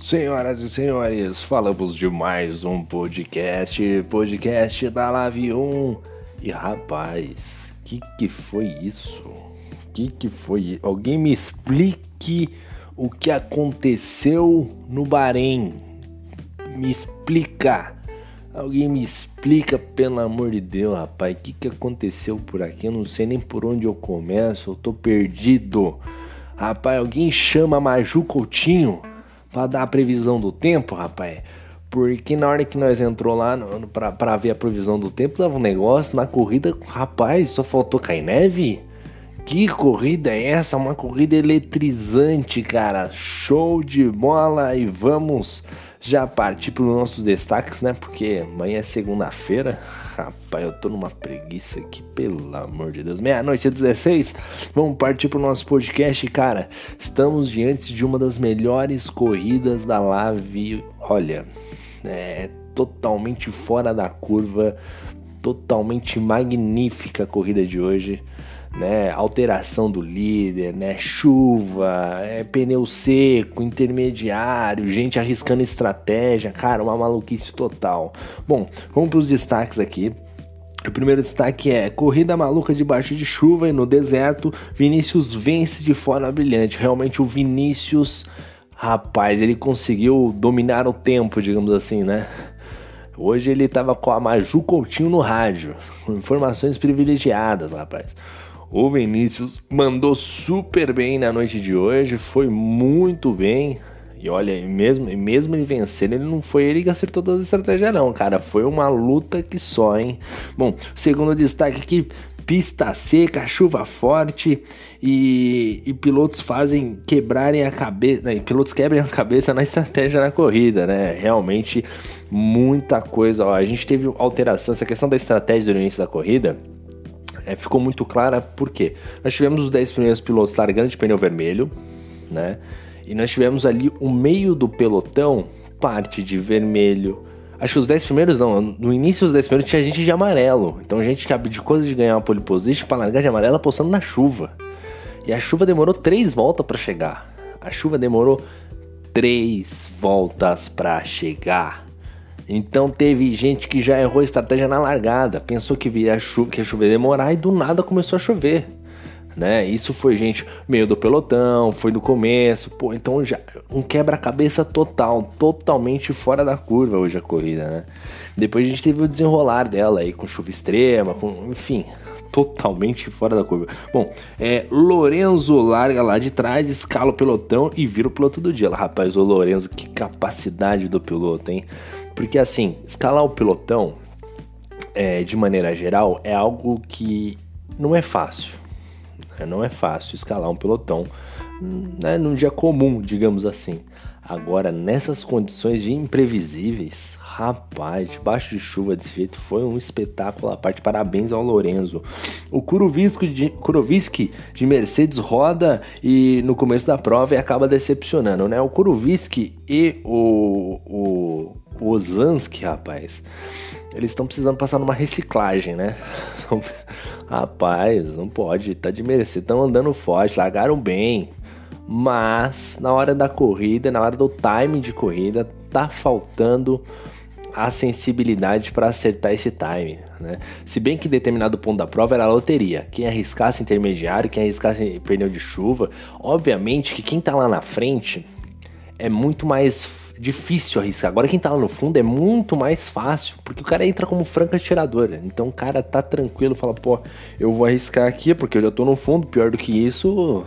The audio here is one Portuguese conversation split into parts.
Senhoras e senhores, falamos de mais um podcast, podcast da Live 1. E rapaz, que que foi isso? Que que foi? Alguém me explique o que aconteceu no Bahrein. Me explica. Alguém me explica, pelo amor de Deus, rapaz, o que, que aconteceu por aqui? Eu não sei nem por onde eu começo, eu tô perdido. Rapaz, alguém chama Maju Coutinho para dar a previsão do tempo, rapaz. Porque na hora que nós entrou lá para ver a previsão do tempo, dava um negócio na corrida, rapaz, só faltou cair neve. Que corrida é essa? Uma corrida eletrizante, cara. Show de bola e vamos já partir para os nossos destaques, né? Porque amanhã é segunda-feira. Rapaz, eu tô numa preguiça aqui, pelo amor de Deus. Meia-noite e 16. Vamos partir para o nosso podcast, cara. Estamos diante de uma das melhores corridas da Live. Olha, é totalmente fora da curva, totalmente magnífica a corrida de hoje né, alteração do líder, né, chuva, é, pneu seco, intermediário, gente arriscando estratégia, cara, uma maluquice total. Bom, vamos para os destaques aqui. O primeiro destaque é corrida maluca debaixo de chuva e no deserto. Vinícius vence de forma brilhante. Realmente o Vinícius, rapaz, ele conseguiu dominar o tempo, digamos assim, né? Hoje ele estava com a Maju Coutinho no rádio, informações privilegiadas, rapaz. O Vinícius mandou super bem na noite de hoje, foi muito bem. E olha, mesmo, mesmo ele vencendo, ele não foi ele que acertou todas as estratégias, não, cara. Foi uma luta que só, hein? Bom, segundo destaque aqui: pista seca, chuva forte e, e pilotos fazem quebrarem a cabeça. Né? Pilotos quebrem a cabeça na estratégia na corrida, né? Realmente muita coisa. Ó, a gente teve alteração, essa questão da estratégia no início da corrida é, ficou muito clara porque nós tivemos os 10 primeiros pilotos largando de pneu vermelho, né? E nós tivemos ali o meio do pelotão parte de vermelho. Acho que os 10 primeiros não, no início dos 10 primeiros tinha gente de amarelo. Então gente que abdicou de ganhar uma pole position para largar de amarelo apostando na chuva. E a chuva demorou 3 voltas para chegar. A chuva demorou 3 voltas para chegar. Então teve gente que já errou a estratégia na largada, pensou que via chuva, que ia chover demorar e do nada começou a chover. Né? Isso foi gente meio do pelotão, foi no começo, pô, então já um quebra-cabeça total, totalmente fora da curva hoje a corrida, né? Depois a gente teve o desenrolar dela aí com chuva extrema, com, enfim, totalmente fora da curva. Bom, é, Lorenzo larga lá de trás, escala o pelotão e vira o piloto do dia. Rapaz, o Lorenzo, que capacidade do piloto, hein? Porque assim, escalar o pelotão, é, de maneira geral, é algo que não é fácil. Né? Não é fácil escalar um pelotão né, num dia comum, digamos assim. Agora, nessas condições de imprevisíveis, rapaz, debaixo de chuva desse jeito, foi um espetáculo à parte. Parabéns ao Lorenzo. O Kuroviski de, de Mercedes roda e no começo da prova e acaba decepcionando, né? O Kuroviski e o, o o rapaz, eles estão precisando passar numa reciclagem, né? rapaz, não pode, tá de merecer, estão andando forte, largaram bem, mas na hora da corrida, na hora do time de corrida, tá faltando a sensibilidade para acertar esse time, né? Se bem que determinado ponto da prova era loteria, quem arriscasse intermediário, quem arriscasse pneu de chuva, obviamente que quem tá lá na frente é muito mais difícil arriscar. Agora quem tá lá no fundo é muito mais fácil, porque o cara entra como franca atiradora. Então o cara tá tranquilo, fala, pô, eu vou arriscar aqui porque eu já tô no fundo, pior do que isso,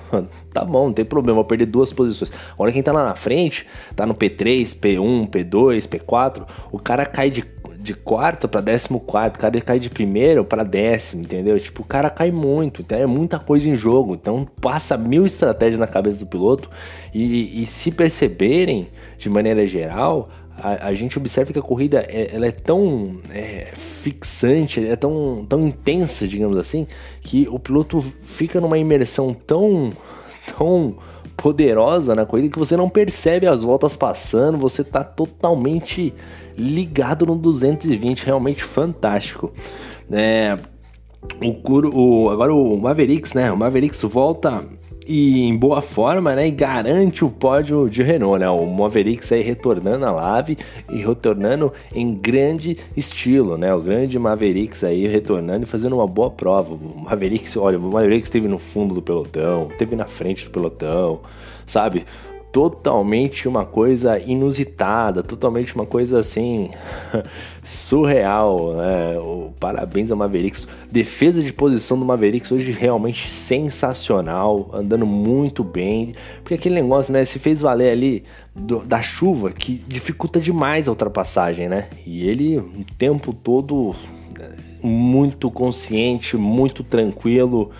tá bom, não tem problema, vou perder duas posições. Agora quem tá lá na frente, tá no P3, P1, P2, P4, o cara cai de de quarto para décimo quarto, o cara cai de primeiro para décimo, entendeu? Tipo, o cara cai muito, então é muita coisa em jogo, então passa mil estratégias na cabeça do piloto e, e se perceberem, de maneira geral, a, a, gente observa que a corrida é, ela é tão é, fixante, é tão, tão intensa, digamos assim, que o piloto fica numa imersão tão, tão poderosa na corrida que você não percebe as voltas passando, você tá totalmente ligado no 220, realmente fantástico. É, o, o, agora o Mavericks, né? O Mavericks volta e em boa forma, né? E garante o pódio de Renault, né? O Mavericks aí retornando à Lave e retornando em grande estilo, né? O grande Mavericks aí retornando e fazendo uma boa prova. O Mavericks, olha, o Mavericks esteve no fundo do pelotão, esteve na frente do pelotão, sabe? Totalmente uma coisa inusitada, totalmente uma coisa assim surreal. Né? Parabéns ao Mavericks. Defesa de posição do Mavericks hoje realmente sensacional, andando muito bem. Porque aquele negócio, né? Se fez valer ali do, da chuva que dificulta demais a ultrapassagem, né? E ele o tempo todo muito consciente, muito tranquilo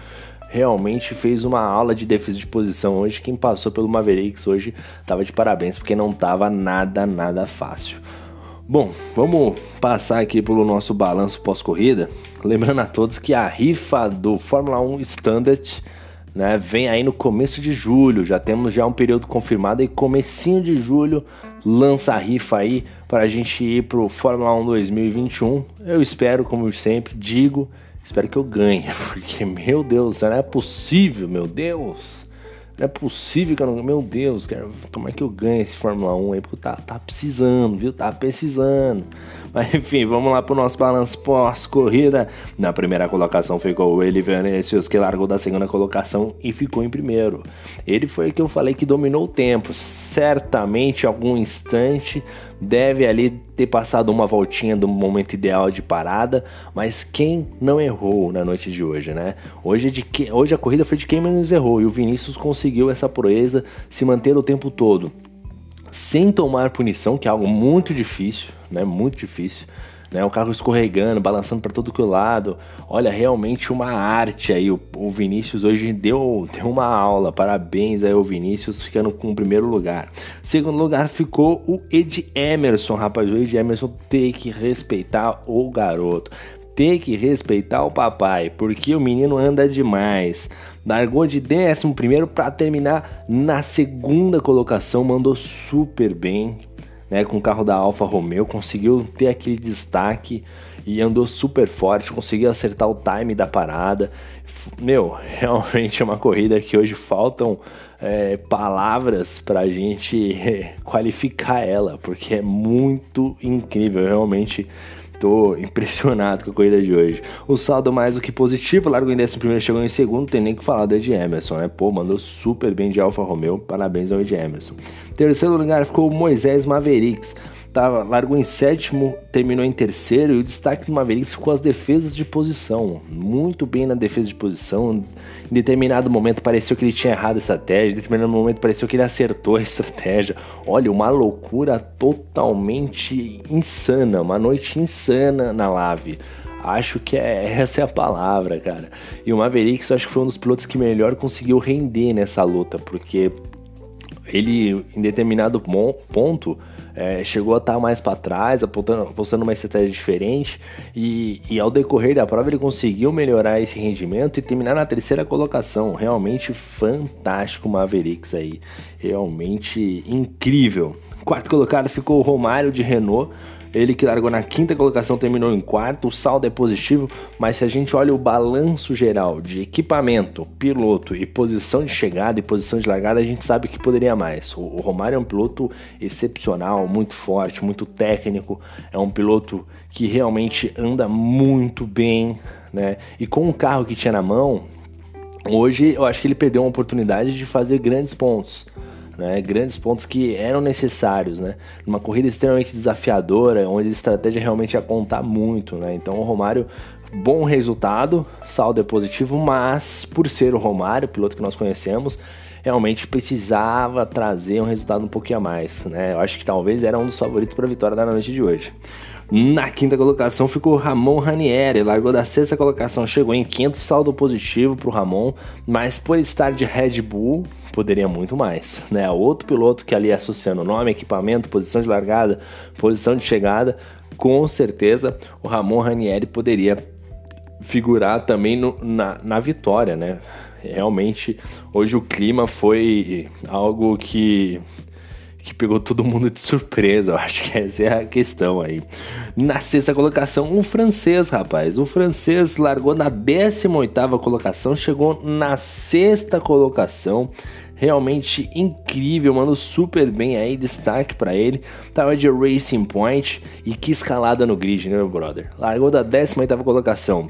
realmente fez uma aula de defesa de posição hoje. Quem passou pelo Mavericks hoje estava de parabéns, porque não estava nada, nada fácil. Bom, vamos passar aqui pelo nosso balanço pós-corrida. Lembrando a todos que a rifa do Fórmula 1 Standard né, vem aí no começo de julho. Já temos já um período confirmado e comecinho de julho lança a rifa aí para a gente ir para o Fórmula 1 2021. Eu espero, como sempre digo, Espero que eu ganhe, porque, meu Deus, não é possível, meu Deus. Não é possível que eu não. Meu Deus, quero tomar que eu ganhe esse Fórmula 1 aí, porque tá, tá precisando, viu? Tá precisando. Mas enfim, vamos lá pro nosso balanço pós-corrida. Na primeira colocação ficou o Eli Venecius, que largou da segunda colocação e ficou em primeiro. Ele foi o que eu falei que dominou o tempo. Certamente, algum instante, deve ali ter passado uma voltinha do momento ideal de parada, mas quem não errou na noite de hoje, né? Hoje, é de que, hoje a corrida foi de quem menos errou e o Vinícius conseguiu essa proeza se manter o tempo todo sem tomar punição, que é algo muito difícil, né? Muito difícil. Né, o carro escorregando, balançando para todo que lado. Olha, realmente uma arte aí. O, o, Vinícius hoje deu, deu uma aula. Parabéns aí ao Vinícius, ficando com o primeiro lugar. Segundo lugar ficou o Ed Emerson, rapaz. O Ed Emerson tem que respeitar o garoto ter que respeitar o papai, porque o menino anda demais. Largou de 11 para terminar na segunda colocação, mandou super bem, né, com o carro da Alfa Romeo, conseguiu ter aquele destaque e andou super forte, conseguiu acertar o time da parada. Meu, realmente é uma corrida que hoje faltam é, palavras para a gente qualificar ela, porque é muito incrível, realmente tô impressionado com a corrida de hoje. O saldo mais do que positivo, largo em décimo primeiro, chegou em segundo, tem nem que falar do Ed Emerson, né? Pô, mandou super bem de Alfa Romeo, parabéns ao Ed Emerson. Terceiro lugar ficou o Moisés Mavericks tava, largou em sétimo, terminou em terceiro, e o destaque do Mavericks ficou as defesas de posição. Muito bem na defesa de posição. Em determinado momento pareceu que ele tinha errado a estratégia, em determinado momento pareceu que ele acertou a estratégia. Olha, uma loucura totalmente insana, uma noite insana na Lave. Acho que é, essa é a palavra, cara. E o Mavericks acho que foi um dos pilotos que melhor conseguiu render nessa luta, porque ele, em determinado ponto, é, chegou a estar mais para trás, apostando uma estratégia diferente, e, e, ao decorrer da prova ele conseguiu melhorar esse rendimento e terminar na terceira colocação. Realmente fantástico Mavericks aí, realmente incrível. Quarto colocado ficou o Romário de Renault ele que largou na quinta colocação terminou em quarto, o saldo é positivo, mas se a gente olha o balanço geral de equipamento, piloto e posição de chegada e posição de largada, a gente sabe que poderia mais. O, Romário é um piloto excepcional, muito forte, muito técnico, é um piloto que realmente anda muito bem, né? E com o carro que tinha na mão, hoje eu acho que ele perdeu uma oportunidade de fazer grandes pontos né? grandes pontos que eram necessários, né? Numa corrida extremamente desafiadora, onde a estratégia realmente ia contar muito, né? Então o Romário, bom resultado, saldo é positivo, mas por ser o Romário, piloto que nós conhecemos, realmente precisava trazer um resultado um pouquinho a mais, né? Eu acho que talvez era um dos favoritos para a vitória da noite de hoje. Na quinta colocação ficou Ramon Ranieri, largou da sexta colocação, chegou em quinto, saldo positivo para o Ramon, mas por estar de Red Bull, poderia muito mais. Né? Outro piloto que ali associando nome, equipamento, posição de largada, posição de chegada, com certeza o Ramon Ranieri poderia figurar também no, na, na vitória, né? Realmente, hoje o clima foi algo que que pegou todo mundo de surpresa. Eu acho que essa é a questão aí. Na sexta colocação, o francês, rapaz. O francês largou na 18 colocação, chegou na sexta colocação. Realmente incrível, mano, super bem aí, destaque para ele. Tava de Racing Point e que escalada no grid, né, meu brother? Largou da 18 colocação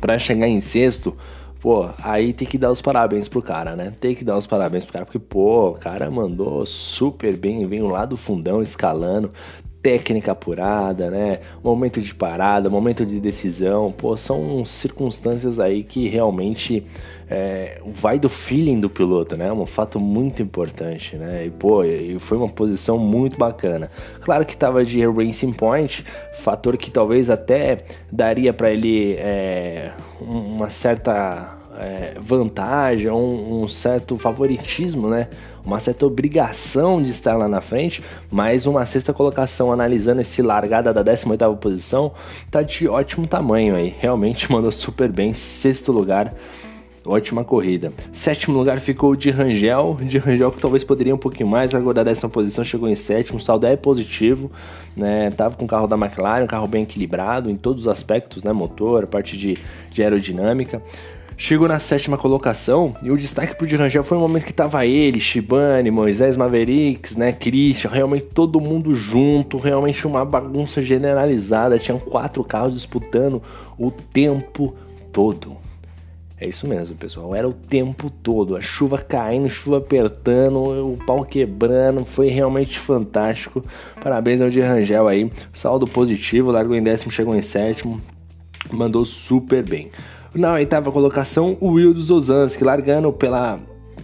para chegar em sexto Pô, aí tem que dar os parabéns pro cara, né? Tem que dar os parabéns pro cara, porque, pô, o cara mandou super bem, veio lá do fundão escalando, técnica apurada, né? Momento de parada, momento de decisão, pô, são circunstâncias aí que realmente é, vai do feeling do piloto, né? É um fato muito importante, né? E pô, e foi uma posição muito bacana. Claro que tava de Racing Point, fator que talvez até daria para ele é, uma certa é, vantagem, um, um, certo favoritismo, né? Uma certa obrigação de estar lá na frente, mas uma sexta colocação analisando esse largada da 18ª posição, tá de ótimo tamanho aí. Realmente mandou super bem, sexto lugar. Ótima corrida. Sétimo lugar ficou de Rangel. De Rangel que talvez poderia um pouquinho mais, agora da décima posição chegou em sétimo. O saldo é positivo, né? Tava com o carro da McLaren, um carro bem equilibrado em todos os aspectos, né? Motor, parte de, de aerodinâmica. Chegou na sétima colocação e o destaque pro de Rangel foi o momento que tava ele, Shibane, Moisés Mavericks, né, Christian, realmente todo mundo junto, realmente uma bagunça generalizada, tinham quatro carros disputando o tempo todo. É isso mesmo, pessoal. Era o tempo todo, a chuva caindo, chuva apertando, o pau quebrando, foi realmente fantástico. Parabéns ao de Rangel aí, saldo positivo, largou em décimo, chegou em sétimo, mandou super bem. Na oitava colocação, o Will dos Ozanski, largando pela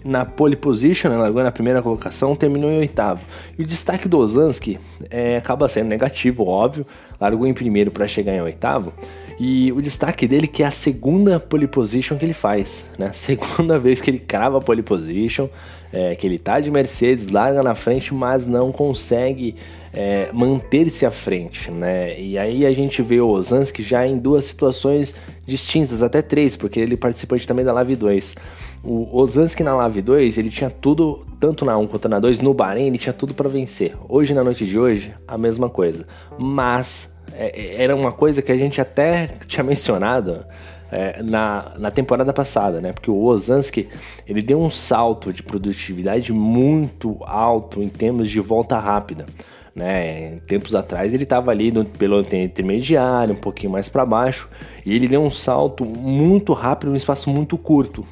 na pole position, né, largou na primeira colocação, terminou em oitavo. E o destaque do Ozanski é, acaba sendo negativo, óbvio, largou em primeiro para chegar em oitavo. E o destaque dele que é a segunda pole position que ele faz, né? Segunda vez que ele crava a pole position, é, que ele tá de Mercedes, larga na frente, mas não consegue é, manter-se à frente, né? E aí a gente vê o Ozanski já em duas situações distintas, até três, porque ele participante também da Lave 2. O Ozanski na Lave 2, ele tinha tudo, tanto na 1 quanto na 2, no Bahrein, ele tinha tudo para vencer. Hoje, na noite de hoje, a mesma coisa. Mas é, é, era uma coisa que a gente até tinha mencionado é, na, na temporada passada, né? Porque o Ozanski ele deu um salto de produtividade muito alto em termos de volta rápida. Né? Tempos atrás ele estava ali no piloto intermediário, um pouquinho mais para baixo, e ele deu um salto muito rápido num espaço muito curto.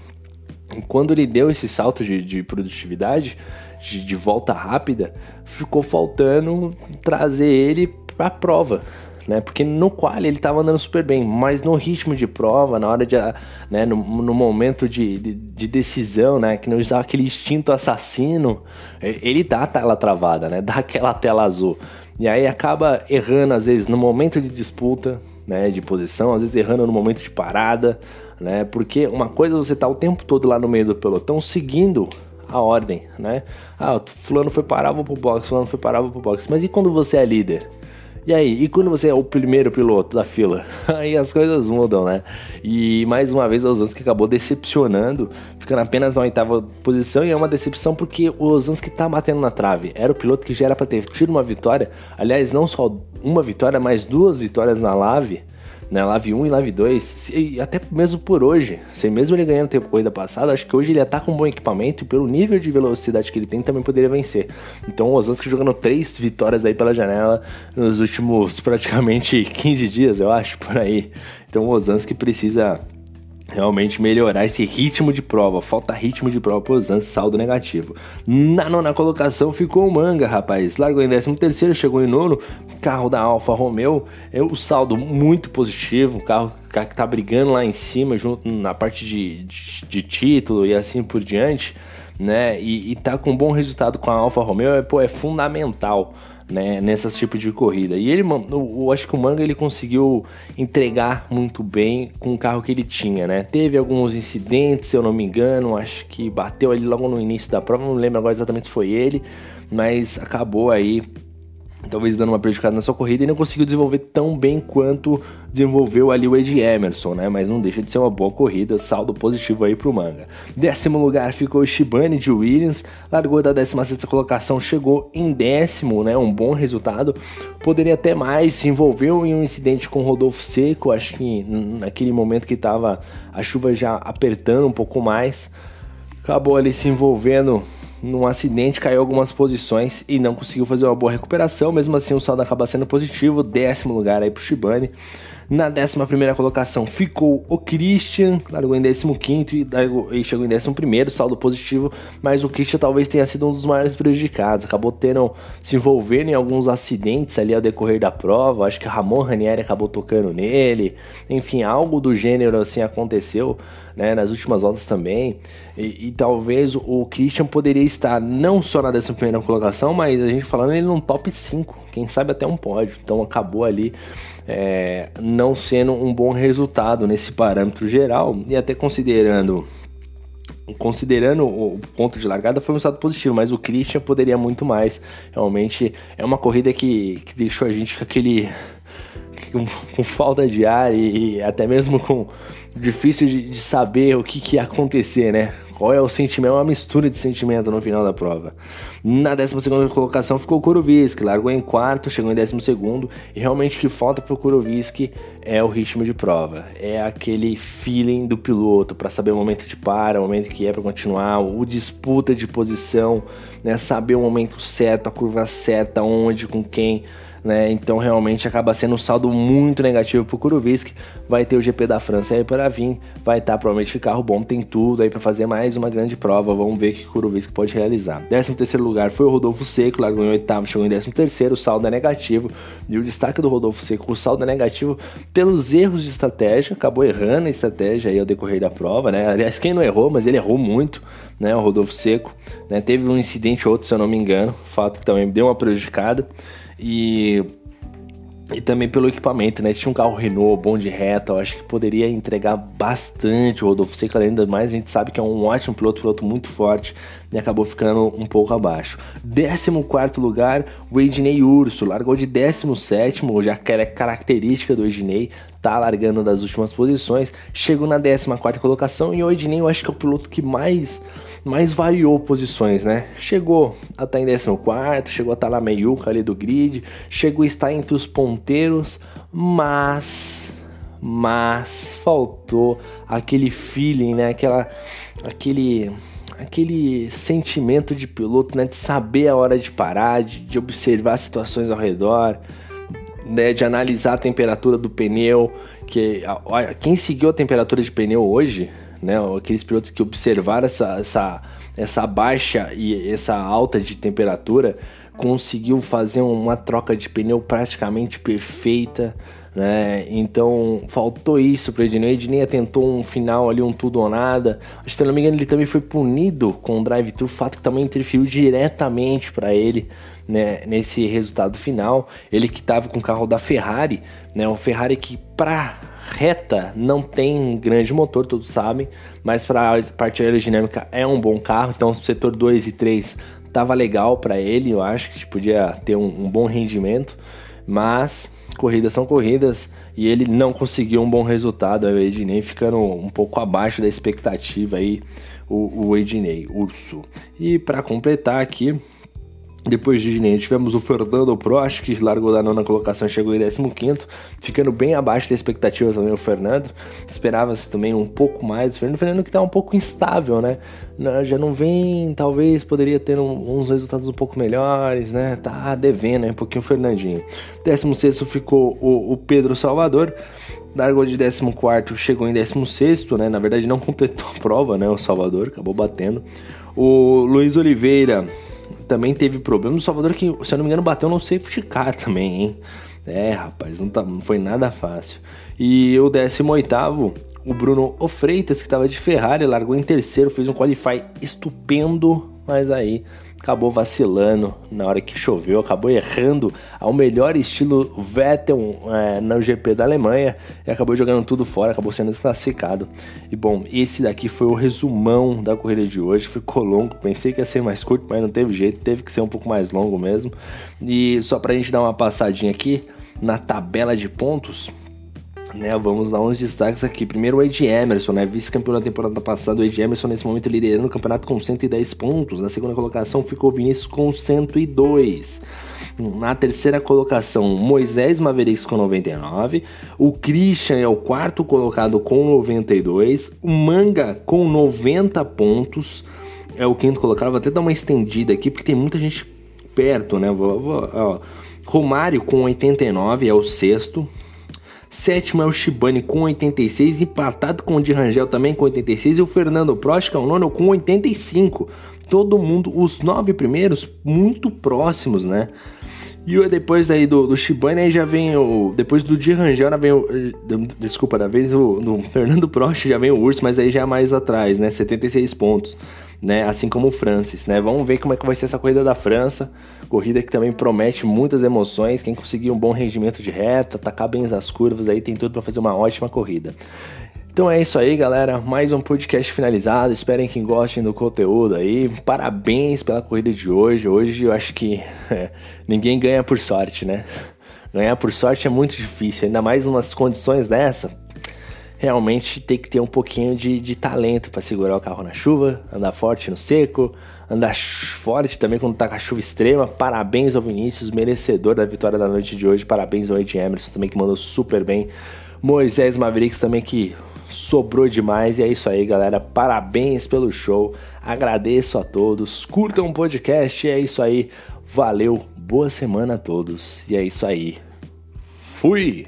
E quando ele deu esse salto de, de produtividade, de, de volta rápida, ficou faltando trazer ele a prova, né? Porque no qual ele estava andando super bem, mas no ritmo de prova, na hora de, né, no, no momento de, de, de, decisão, né, que não usava aquele instinto assassino, ele dá a tela travada, né? Dá aquela tela azul. E aí acaba errando às vezes no momento de disputa, né, de posição, às vezes errando no momento de parada, né? Porque uma coisa é você tá o tempo todo lá no meio do pelotão seguindo a ordem, né? Ah, fulano foi parar, vou pro box, fulano foi parar, vou pro box. Mas e quando você é líder? E aí, e quando você é o primeiro piloto da fila? Aí as coisas mudam, né? E mais uma vez o Ozanski acabou decepcionando, ficando apenas na oitava posição, e é uma decepção porque o Ozanski tá batendo na trave. Era o piloto que já era para ter tido uma vitória, aliás, não só uma vitória, mas duas vitórias na Lave né? Live 1 e Live 2, e até mesmo por hoje, se mesmo ele ganhando tempo corrida passada, acho que hoje ele tá com um bom equipamento e pelo nível de velocidade que ele tem, também poderia vencer. Então o Osasco jogando três vitórias aí pela janela nos últimos praticamente 15 dias, eu acho, por aí. Então o Osansky precisa realmente melhorar esse ritmo de prova. Falta ritmo de prova pro Zans, saldo negativo. Na nona colocação ficou o Manga, rapaz. Largou em 13 terceiro, chegou em nono. Carro da Alfa Romeo. É o saldo muito positivo. Carro, carro que tá brigando lá em cima, junto na parte de, de, de título e assim por diante. Né? E, e tá com um bom resultado com a Alfa Romeo é, pô, é fundamental né, nessas tipos de corrida. E ele, eu acho que o Manga ele conseguiu entregar muito bem com o carro que ele tinha, né? Teve alguns incidentes, se eu não me engano, acho que bateu ali logo no início da prova, não lembro agora exatamente se foi ele, mas acabou aí talvez dando uma prejudicada na sua corrida e não conseguiu desenvolver tão bem quanto desenvolveu ali o Ed Emerson, né? Mas não deixa de ser uma boa corrida, saldo positivo aí pro Manga. Décimo lugar ficou Shibane de Williams, largou da 16 colocação, chegou em décimo, né? Um bom resultado. Poderia até mais, se envolveu em um incidente com Rodolfo Seco, acho que naquele momento que tava a chuva já apertando um pouco mais, acabou ali se envolvendo num acidente, caiu algumas posições e não conseguiu fazer uma boa recuperação. Mesmo assim, o saldo acaba sendo positivo, décimo lugar aí pro Shibane. Na 11 colocação ficou o Christian, largou em 15 e, e chegou em 11, saldo positivo, mas o Christian talvez tenha sido um dos maiores prejudicados. Acabou tendo se envolvendo em alguns acidentes ali ao decorrer da prova. Acho que Ramon Ranieri acabou tocando nele. Enfim, algo do gênero assim aconteceu. Né, nas últimas voltas também. E, e, talvez o Christian poderia estar não só na 11 colocação, mas a gente falando ele num top 5, quem sabe até um pódio. Então acabou ali é, não sendo um bom resultado nesse parâmetro geral e até considerando considerando o ponto de largada foi um resultado positivo, mas o Christian poderia muito mais. Realmente é uma corrida que, que deixou a gente com aquele com, com falta de ar e, e, até mesmo com difícil de, de saber o que, que ia acontecer, né? Qual é o sentimento? É uma mistura de sentimento no final da prova. Na 12 colocação ficou o Kuroviski, largou em quarto, chegou em 12 e realmente o que falta para o Kuroviski é o ritmo de prova, é aquele feeling do piloto para saber o momento de para, o momento que é para continuar, o disputa de posição, né, saber o momento certo, a curva certa, onde, com quem né? Então realmente acaba sendo um saldo muito negativo para o Kurovisk. Vai ter o GP da França aí para vir, vai estar tá, provavelmente que carro bom, tem tudo aí para fazer mais uma grande prova. Vamos ver o que o Kurovisk pode realizar. 13 terceiro lugar foi o Rodolfo Seco, largou em oitavo, chegou em 13 terceiro, o saldo é negativo. E o destaque do Rodolfo Seco, o saldo é negativo pelos erros de estratégia, acabou errando a estratégia aí ao decorrer da prova, né? Aliás, quem não errou, mas ele errou muito, né? O Rodolfo Seco, né? Teve um incidente ou outro, se eu não me engano, fato que também deu uma prejudicada. E e também pelo equipamento, né? Tinha um carro Renault bom de reta, eu acho que poderia entregar bastante o Rodolfo Seco, ainda mais a gente sabe que é um ótimo piloto, piloto muito forte, e acabou ficando um pouco abaixo. 14 lugar, o Ednei Urso, largou de 17, já que era característica do Ednei, tá largando das últimas posições, chegou na 14 colocação, e o Ednei eu acho que é o piloto que mais mas variou posições, né? Chegou a estar em 14, chegou a estar na meiuca ali do grid, chegou a estar entre os ponteiros, mas mas faltou aquele feeling, né? Aquela aquele aquele sentimento de piloto, né? De saber a hora de parar, de, de observar situações ao redor, né? De analisar a temperatura do pneu, que olha, quem seguiu a temperatura de pneu hoje né? Aqueles pilotos que observaram essa, essa, essa baixa e essa alta de temperatura conseguiu fazer uma troca de pneu praticamente perfeita, né? Então faltou isso para Ednei. Ednei tentou um final ali, um tudo ou nada. Acho que, se não me engano, ele também foi punido com o drive-thru, fato que também interferiu diretamente para ele né, nesse resultado final. Ele que estava com o carro da Ferrari, né? Um Ferrari que para reta não tem grande motor, todos sabem, mas para a parte aerodinâmica é um bom carro. Então, setor 2 e 3 tava legal para ele, eu acho que podia ter um, um bom rendimento, mas corridas são corridas e ele não conseguiu um bom resultado, o Ednei ficando um pouco abaixo da expectativa aí, o, o Ednei, Urso. E para completar aqui, depois de Ginei, tivemos o Fernando Prost, que largou da nona colocação e chegou em 15, ficando bem abaixo da expectativa também o Fernando. Esperava-se também um pouco mais. O Fernando, Fernando que está um pouco instável, né? Já não vem, talvez poderia ter um, uns resultados um pouco melhores, né? Tá devendo um pouquinho o Fernandinho. 16 ficou o, o Pedro Salvador largou de 14, chegou em 16, né? Na verdade, não completou a prova, né? O Salvador acabou batendo. O Luiz Oliveira também teve problema. O Salvador, que, se eu não me engano, bateu no safety car também, hein? É, rapaz, não, tá, não foi nada fácil. E o 18, o Bruno Ofreitas, que estava de Ferrari, largou em terceiro, fez um qualify estupendo, mas aí acabou vacilando na hora que choveu, acabou errando ao melhor estilo Vettel é, no GP da Alemanha e acabou jogando tudo fora, acabou sendo desclassificado. E bom, esse daqui foi o resumão da corrida de hoje, ficou longo, pensei que ia ser mais curto, mas não teve jeito, teve que ser um pouco mais longo mesmo. E só pra gente dar uma passadinha aqui na tabela de pontos, né, vamos dar uns destaques aqui. Primeiro o Ed Emerson, né, vice-campeão da temporada passada. O Ed Emerson nesse momento liderando o campeonato com 110 pontos. Na segunda colocação ficou o Vinícius com 102. Na terceira colocação, Moisés Mavericks com 99. O Christian é o quarto colocado com 92. O Manga com 90 pontos. É o quinto colocado. Vou até dar uma estendida aqui porque tem muita gente perto, né? Vou, vou. Romário com 89 é o sexto. Sétimo é o Shibane com 86, empatado com o de Rangel também com 86 e o Fernando Prost, que é o nono, com 85. Todo mundo, os nove primeiros, muito próximos, né? E depois aí do, do Shibane aí já vem o. Depois do de Rangel já vem o. Desculpa, da vez do, do Fernando Prost já vem o Urso, mas aí já é mais atrás, né? 76 pontos né? Assim como o Francis, né? Vamos ver como é que vai ser essa corrida da França. Corrida que também promete muitas emoções. Quem conseguir um bom rendimento de reta, atacar bem as curvas aí, tem tudo para fazer uma ótima corrida. Então é isso aí, galera. Mais um podcast finalizado. Esperem que gostem do conteúdo aí. Parabéns pela corrida de hoje. Hoje eu acho que é, ninguém ganha por sorte, né? Ganhar por sorte é muito difícil, ainda mais umas condições dessa realmente tem que ter um pouquinho de, de talento para segurar o carro na chuva, andar forte no seco, andar forte também quando tá com a chuva extrema. Parabéns ao Vinícius, merecedor da vitória da noite de hoje. Parabéns ao Ed Emerson também que mandou super bem. Moisés Mavericks também que sobrou demais. E é isso aí, galera. Parabéns pelo show. Agradeço a todos. Curtam o podcast. E é isso aí. Valeu. Boa semana a todos. E é isso aí. Fui!